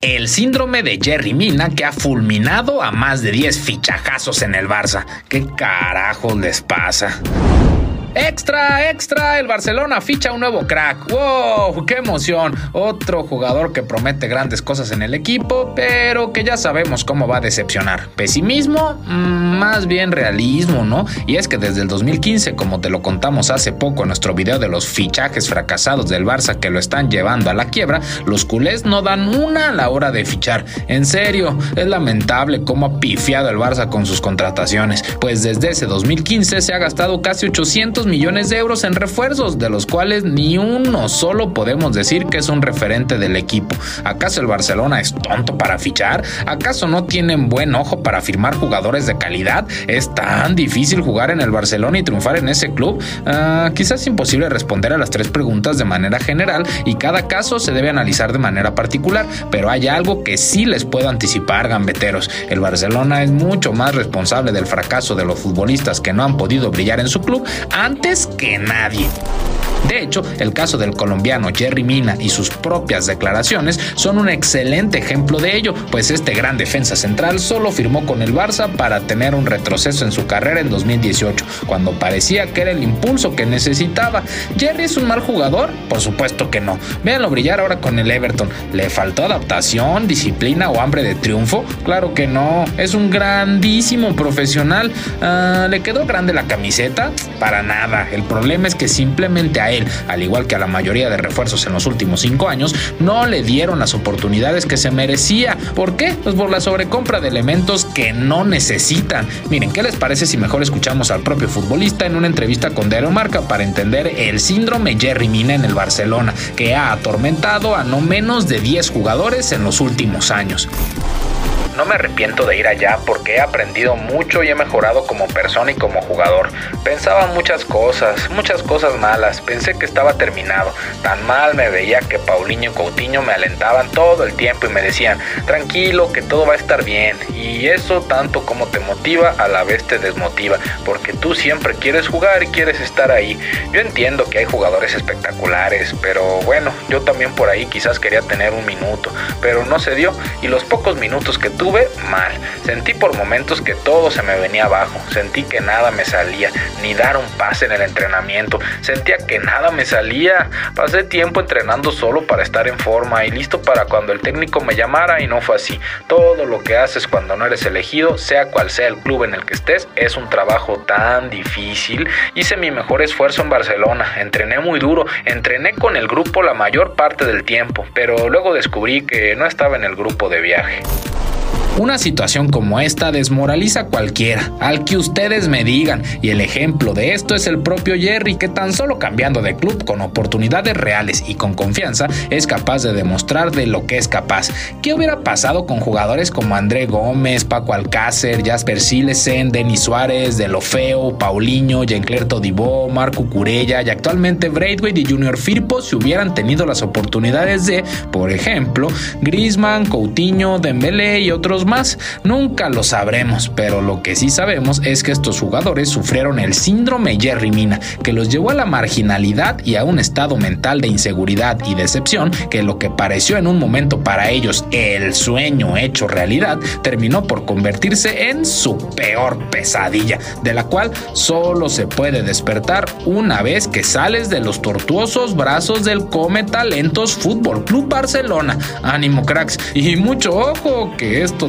El síndrome de Jerry Mina que ha fulminado a más de 10 fichajazos en el Barça. ¿Qué carajos les pasa? Extra, extra, el Barcelona ficha un nuevo crack. ¡Wow! ¡Qué emoción! Otro jugador que promete grandes cosas en el equipo, pero que ya sabemos cómo va a decepcionar. ¿Pesimismo? Mm, más bien realismo, ¿no? Y es que desde el 2015, como te lo contamos hace poco en nuestro video de los fichajes fracasados del Barça que lo están llevando a la quiebra, los culés no dan una a la hora de fichar. En serio, es lamentable cómo ha pifiado el Barça con sus contrataciones, pues desde ese 2015 se ha gastado casi 800 millones de euros en refuerzos, de los cuales ni uno solo podemos decir que es un referente del equipo. ¿Acaso el Barcelona es tonto para fichar? ¿Acaso no tienen buen ojo para firmar jugadores de calidad? ¿Es tan difícil jugar en el Barcelona y triunfar en ese club? Ah, quizás imposible responder a las tres preguntas de manera general y cada caso se debe analizar de manera particular, pero hay algo que sí les puedo anticipar, gambeteros. El Barcelona es mucho más responsable del fracaso de los futbolistas que no han podido brillar en su club que nadie. De hecho, el caso del colombiano Jerry Mina y sus propias declaraciones son un excelente ejemplo de ello, pues este gran defensa central solo firmó con el Barça para tener un retroceso en su carrera en 2018, cuando parecía que era el impulso que necesitaba. ¿Jerry es un mal jugador? Por supuesto que no. Véanlo brillar ahora con el Everton. ¿Le faltó adaptación, disciplina o hambre de triunfo? Claro que no. Es un grandísimo profesional. Ah, ¿Le quedó grande la camiseta? Para nada. El problema es que simplemente él, al igual que a la mayoría de refuerzos en los últimos cinco años, no le dieron las oportunidades que se merecía. ¿Por qué? Pues por la sobrecompra de elementos que no necesitan. Miren, ¿qué les parece si mejor escuchamos al propio futbolista en una entrevista con Diario Marca para entender el síndrome Jerry Mina en el Barcelona, que ha atormentado a no menos de 10 jugadores en los últimos años? No me arrepiento de ir allá porque he aprendido mucho y he mejorado como persona y como jugador. Pensaba muchas cosas, muchas cosas malas. Pensé que estaba terminado. Tan mal me veía que Paulinho y Coutinho me alentaban todo el tiempo y me decían, tranquilo, que todo va a estar bien. Y eso tanto como te motiva, a la vez te desmotiva, porque tú siempre quieres jugar y quieres estar ahí. Yo entiendo que hay jugadores espectaculares, pero bueno, yo también por ahí quizás quería tener un minuto, pero no se dio. Y los pocos minutos que tuve, mal. Sentí por momentos que todo se me venía abajo. Sentí que nada me salía, ni dar un pase en el entrenamiento. Sentía que nada me salía. Pasé tiempo entrenando solo para estar en forma y listo para cuando el técnico me llamara y no fue así. Todo lo que haces cuando no eres elegido, sea cual sea el club en el que estés, es un trabajo tan difícil. Hice mi mejor esfuerzo en Barcelona, entrené muy duro, entrené con el grupo la mayor parte del tiempo, pero luego descubrí que no estaba en el grupo de viaje. Una situación como esta desmoraliza a cualquiera, al que ustedes me digan, y el ejemplo de esto es el propio Jerry, que tan solo cambiando de club con oportunidades reales y con confianza es capaz de demostrar de lo que es capaz. ¿Qué hubiera pasado con jugadores como André Gómez, Paco Alcácer, Jasper Silesen, Denis Suárez, Delofeo, Paulinho, Jean-Claire Todibó, Marco Curella y actualmente Braithwaite y Junior Firpo si hubieran tenido las oportunidades de, por ejemplo, Griezmann, Coutinho, Dembélé y otros más? Nunca lo sabremos, pero lo que sí sabemos es que estos jugadores sufrieron el síndrome Jerry Mina, que los llevó a la marginalidad y a un estado mental de inseguridad y decepción que lo que pareció en un momento para ellos el sueño hecho realidad terminó por convertirse en su peor pesadilla, de la cual solo se puede despertar una vez que sales de los tortuosos brazos del Come Talentos Fútbol Club Barcelona. Ánimo cracks y mucho ojo que esto